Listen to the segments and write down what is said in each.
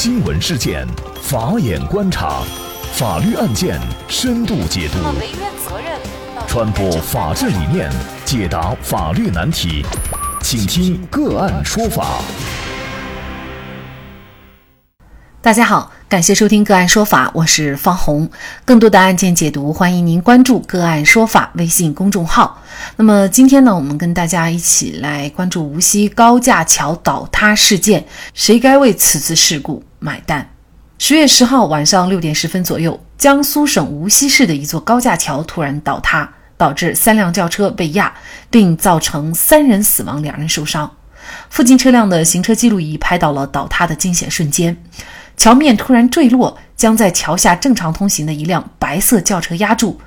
新闻事件，法眼观察，法律案件深度解读，传播法治理念，解答法律难题，请听个案说法。大家好，感谢收听个案说法，我是方红。更多的案件解读，欢迎您关注个案说法微信公众号。那么今天呢，我们跟大家一起来关注无锡高架桥倒塌事件，谁该为此次事故买单？十月十号晚上六点十分左右，江苏省无锡市的一座高架桥突然倒塌，导致三辆轿车被压，并造成三人死亡，两人受伤。附近车辆的行车记录仪拍到了倒塌的惊险瞬间。桥面突然坠落，将在桥下正常通行的一辆白色轿车压住。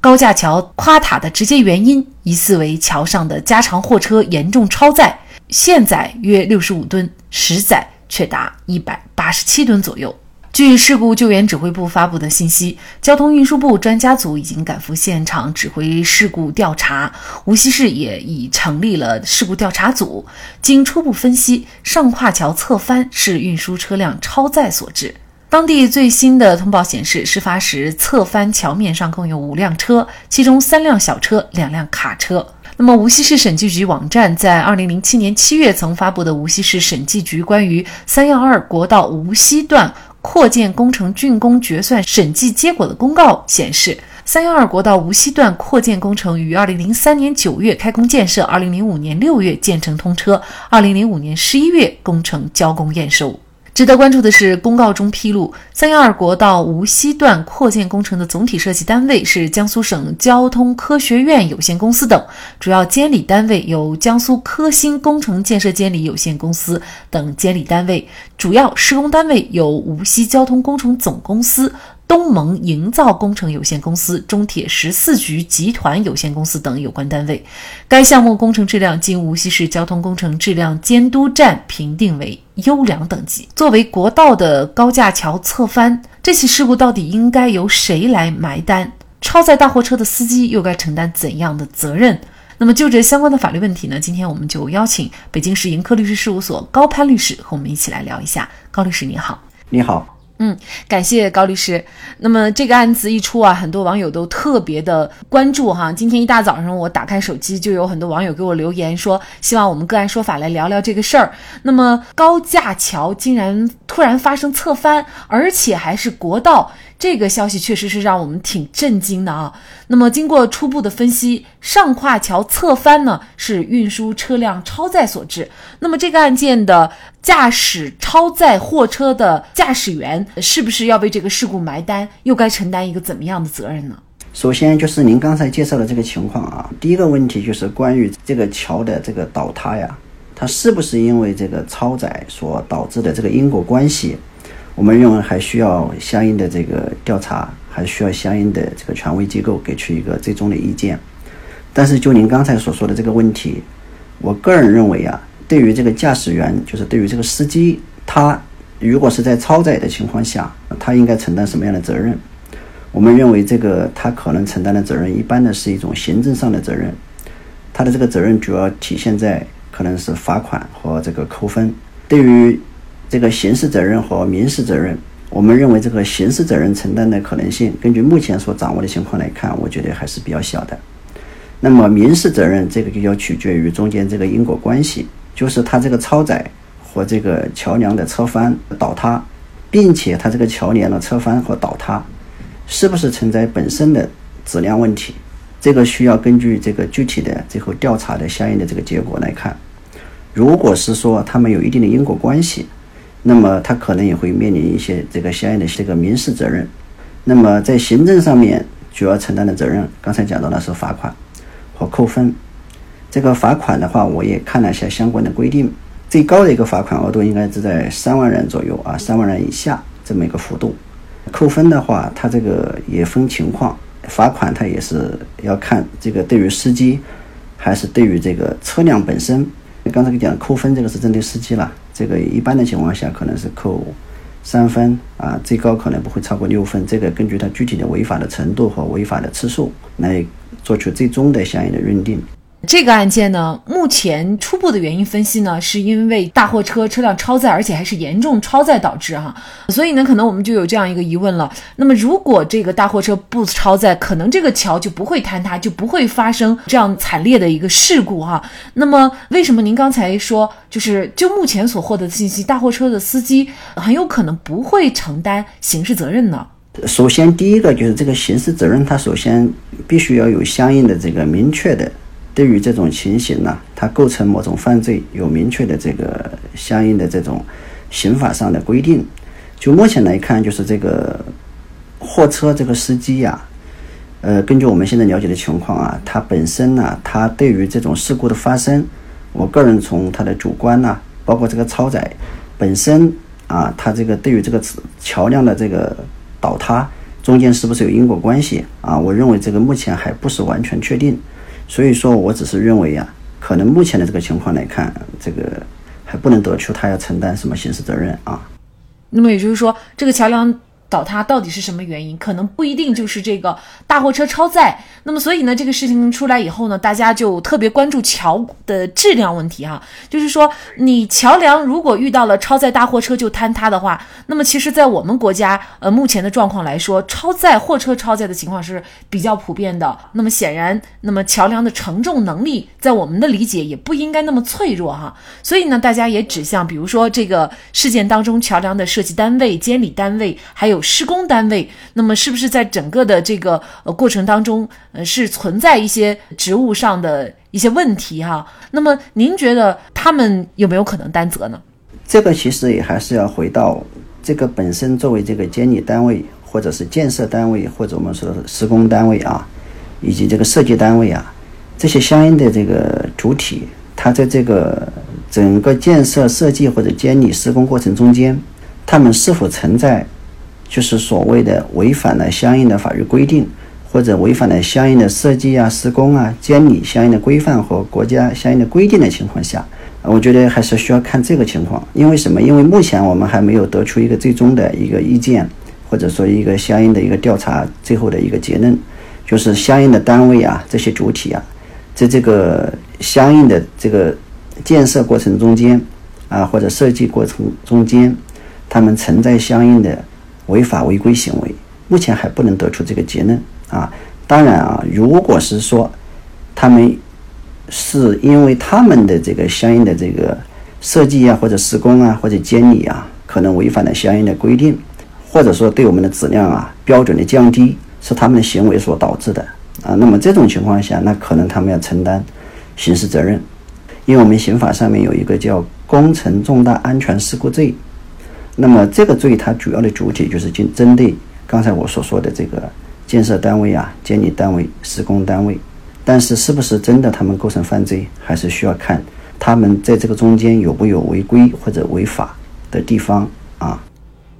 高架桥垮塌的直接原因疑似为桥上的加长货车严重超载，现载约六十五吨，实载却达一百八十七吨左右。据事故救援指挥部发布的信息，交通运输部专家组已经赶赴现场指挥事故调查，无锡市也已成立了事故调查组。经初步分析，上跨桥侧翻是运输车辆超载所致。当地最新的通报显示，事发时侧翻桥面上共有五辆车，其中三辆小车，两辆卡车。那么，无锡市审计局网站在二零零七年七月曾发布的《无锡市审计局关于三幺二国道无锡段》。扩建工程竣工决算审计结果的公告显示，三幺二国道无锡段扩建工程于二零零三年九月开工建设，二零零五年六月建成通车，二零零五年十一月工程交工验收。值得关注的是，公告中披露，三幺二国道无锡段扩建工程的总体设计单位是江苏省交通科学院有限公司等，主要监理单位有江苏科兴工程建设监理有限公司等监理单位，主要施工单位有无锡交通工程总公司。东盟营造工程有限公司、中铁十四局集团有限公司等有关单位，该项目工程质量经无锡市交通工程质量监督站评定为优良等级。作为国道的高架桥侧翻，这起事故到底应该由谁来埋单？超载大货车的司机又该承担怎样的责任？那么就这相关的法律问题呢？今天我们就邀请北京市盈科律师事务所高攀律师和我们一起来聊一下。高律师你好，你好。嗯，感谢高律师。那么这个案子一出啊，很多网友都特别的关注哈。今天一大早上，我打开手机，就有很多网友给我留言说，希望我们个案说法来聊聊这个事儿。那么高架桥竟然突然发生侧翻，而且还是国道。这个消息确实是让我们挺震惊的啊。那么，经过初步的分析，上跨桥侧翻呢是运输车辆超载所致。那么，这个案件的驾驶超载货车的驾驶员是不是要为这个事故埋单？又该承担一个怎么样的责任呢？首先就是您刚才介绍的这个情况啊，第一个问题就是关于这个桥的这个倒塌呀，它是不是因为这个超载所导致的这个因果关系？我们认为还需要相应的这个调查，还需要相应的这个权威机构给出一个最终的意见。但是就您刚才所说的这个问题，我个人认为啊，对于这个驾驶员，就是对于这个司机，他如果是在超载的情况下，他应该承担什么样的责任？我们认为这个他可能承担的责任，一般的是一种行政上的责任，他的这个责任主要体现在可能是罚款和这个扣分。对于这个刑事责任和民事责任，我们认为这个刑事责任承担的可能性，根据目前所掌握的情况来看，我觉得还是比较小的。那么民事责任这个就要取决于中间这个因果关系，就是它这个超载和这个桥梁的侧翻倒塌，并且它这个桥梁的侧翻和倒塌是不是存在本身的质量问题，这个需要根据这个具体的最后调查的相应的这个结果来看。如果是说他们有一定的因果关系，那么他可能也会面临一些这个相应的这个民事责任。那么在行政上面主要承担的责任，刚才讲到的是罚款和扣分。这个罚款的话，我也看了一下相关的规定，最高的一个罚款额度应该是在三万元左右啊，三万元以下这么一个幅度。扣分的话，它这个也分情况，罚款它也是要看这个对于司机还是对于这个车辆本身。刚才讲扣分，这个是针对司机了。这个一般的情况下可能是扣三分啊，最高可能不会超过六分。这个根据他具体的违法的程度和违法的次数来做出最终的相应的认定。这个案件呢，目前初步的原因分析呢，是因为大货车车辆超载，而且还是严重超载导致哈。所以呢，可能我们就有这样一个疑问了。那么，如果这个大货车不超载，可能这个桥就不会坍塌，就不会发生这样惨烈的一个事故哈。那么，为什么您刚才说，就是就目前所获得的信息，大货车的司机很有可能不会承担刑事责任呢？首先，第一个就是这个刑事责任，它首先必须要有相应的这个明确的。对于这种情形呢，它构成某种犯罪，有明确的这个相应的这种刑法上的规定。就目前来看，就是这个货车这个司机呀，呃，根据我们现在了解的情况啊，他本身呢，他对于这种事故的发生，我个人从他的主观呐，包括这个超载本身啊，他这个对于这个桥梁的这个倒塌中间是不是有因果关系啊？我认为这个目前还不是完全确定。所以说我只是认为呀，可能目前的这个情况来看，这个还不能得出他要承担什么刑事责任啊。那么也就是说，这个桥梁。倒塌到底是什么原因？可能不一定就是这个大货车超载。那么，所以呢，这个事情出来以后呢，大家就特别关注桥的质量问题哈。就是说，你桥梁如果遇到了超载大货车就坍塌的话，那么其实，在我们国家呃目前的状况来说，超载货车超载的情况是比较普遍的。那么显然，那么桥梁的承重能力在我们的理解也不应该那么脆弱哈。所以呢，大家也指向，比如说这个事件当中，桥梁的设计单位、监理单位还有。施工单位，那么是不是在整个的这个呃过程当中，呃是存在一些职务上的一些问题哈？那么您觉得他们有没有可能担责呢？这个其实也还是要回到这个本身作为这个监理单位，或者是建设单位，或者我们说的施工单位啊，以及这个设计单位啊，这些相应的这个主体，它在这个整个建设设计或者监理施工过程中间，他们是否存在？就是所谓的违反了相应的法律规定，或者违反了相应的设计啊、施工啊、监理相应的规范和国家相应的规定的情况下，我觉得还是需要看这个情况。因为什么？因为目前我们还没有得出一个最终的一个意见，或者说一个相应的一个调查最后的一个结论，就是相应的单位啊、这些主体啊，在这个相应的这个建设过程中间啊，或者设计过程中间，他们存在相应的。违法违规行为，目前还不能得出这个结论啊。当然啊，如果是说他们是因为他们的这个相应的这个设计啊，或者施工啊，或者监理啊，可能违反了相应的规定，或者说对我们的质量啊标准的降低是他们的行为所导致的啊，那么这种情况下，那可能他们要承担刑事责任，因为我们刑法上面有一个叫工程重大安全事故罪。那么这个罪它主要的主体就是针针对刚才我所说的这个建设单位啊、监理单位、施工单位，但是是不是真的他们构成犯罪，还是需要看他们在这个中间有没有违规或者违法的地方啊。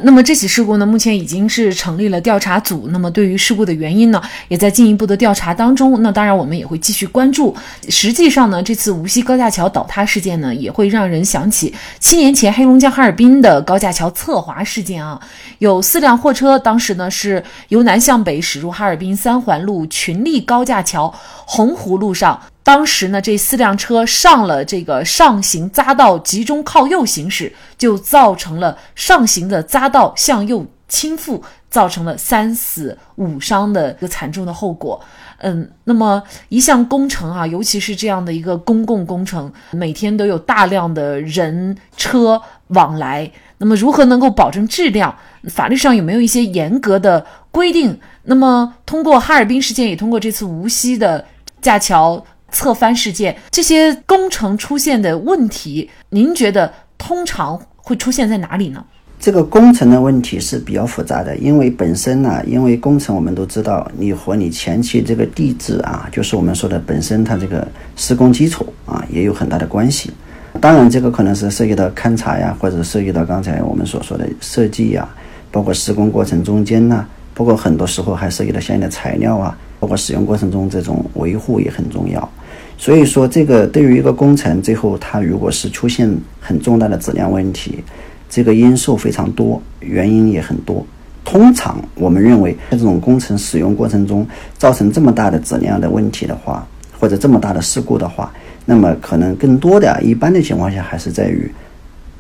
那么这起事故呢，目前已经是成立了调查组。那么对于事故的原因呢，也在进一步的调查当中。那当然，我们也会继续关注。实际上呢，这次无锡高架桥倒塌事件呢，也会让人想起七年前黑龙江哈尔滨的高架桥侧滑事件啊。有四辆货车，当时呢是由南向北驶入哈尔滨三环路群力高架桥洪湖路上。当时呢，这四辆车上了这个上行匝道，集中靠右行驶，就造成了上行的匝道向右倾覆，造成了三死五伤的一个惨重的后果。嗯，那么一项工程啊，尤其是这样的一个公共工程，每天都有大量的人车往来，那么如何能够保证质量？法律上有没有一些严格的规定？那么通过哈尔滨事件，也通过这次无锡的架桥。侧翻事件这些工程出现的问题，您觉得通常会出现在哪里呢？这个工程的问题是比较复杂的，因为本身呢，因为工程我们都知道，你和你前期这个地质啊，就是我们说的本身它这个施工基础啊，也有很大的关系。当然，这个可能是涉及到勘察呀，或者涉及到刚才我们所说的设计呀，包括施工过程中间呢，包括很多时候还涉及到相应的材料啊，包括使用过程中这种维护也很重要。所以说，这个对于一个工程，最后它如果是出现很重大的质量问题，这个因素非常多，原因也很多。通常我们认为，在这种工程使用过程中造成这么大的质量的问题的话，或者这么大的事故的话，那么可能更多的一般的情况下还是在于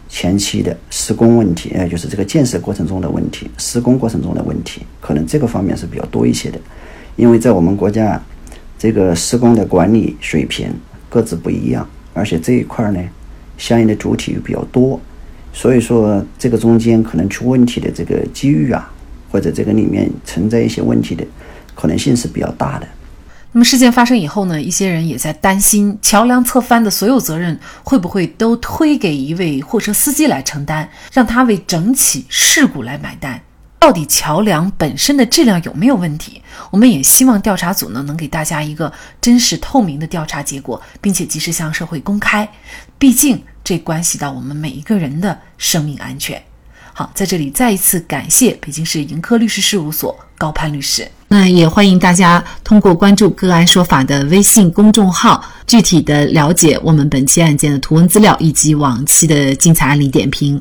前期的施工问题，呃，就是这个建设过程中的问题，施工过程中的问题，可能这个方面是比较多一些的。因为在我们国家，这个施工的管理水平各自不一样，而且这一块呢，相应的主体又比较多，所以说这个中间可能出问题的这个机遇啊，或者这个里面存在一些问题的可能性是比较大的。那么事件发生以后呢，一些人也在担心桥梁侧翻的所有责任会不会都推给一位货车司机来承担，让他为整起事故来买单？到底桥梁本身的质量有没有问题？我们也希望调查组呢能给大家一个真实透明的调查结果，并且及时向社会公开。毕竟这关系到我们每一个人的生命安全。好，在这里再一次感谢北京市盈科律师事务所高攀律师。那也欢迎大家通过关注“个案说法”的微信公众号，具体的了解我们本期案件的图文资料以及往期的精彩案例点评。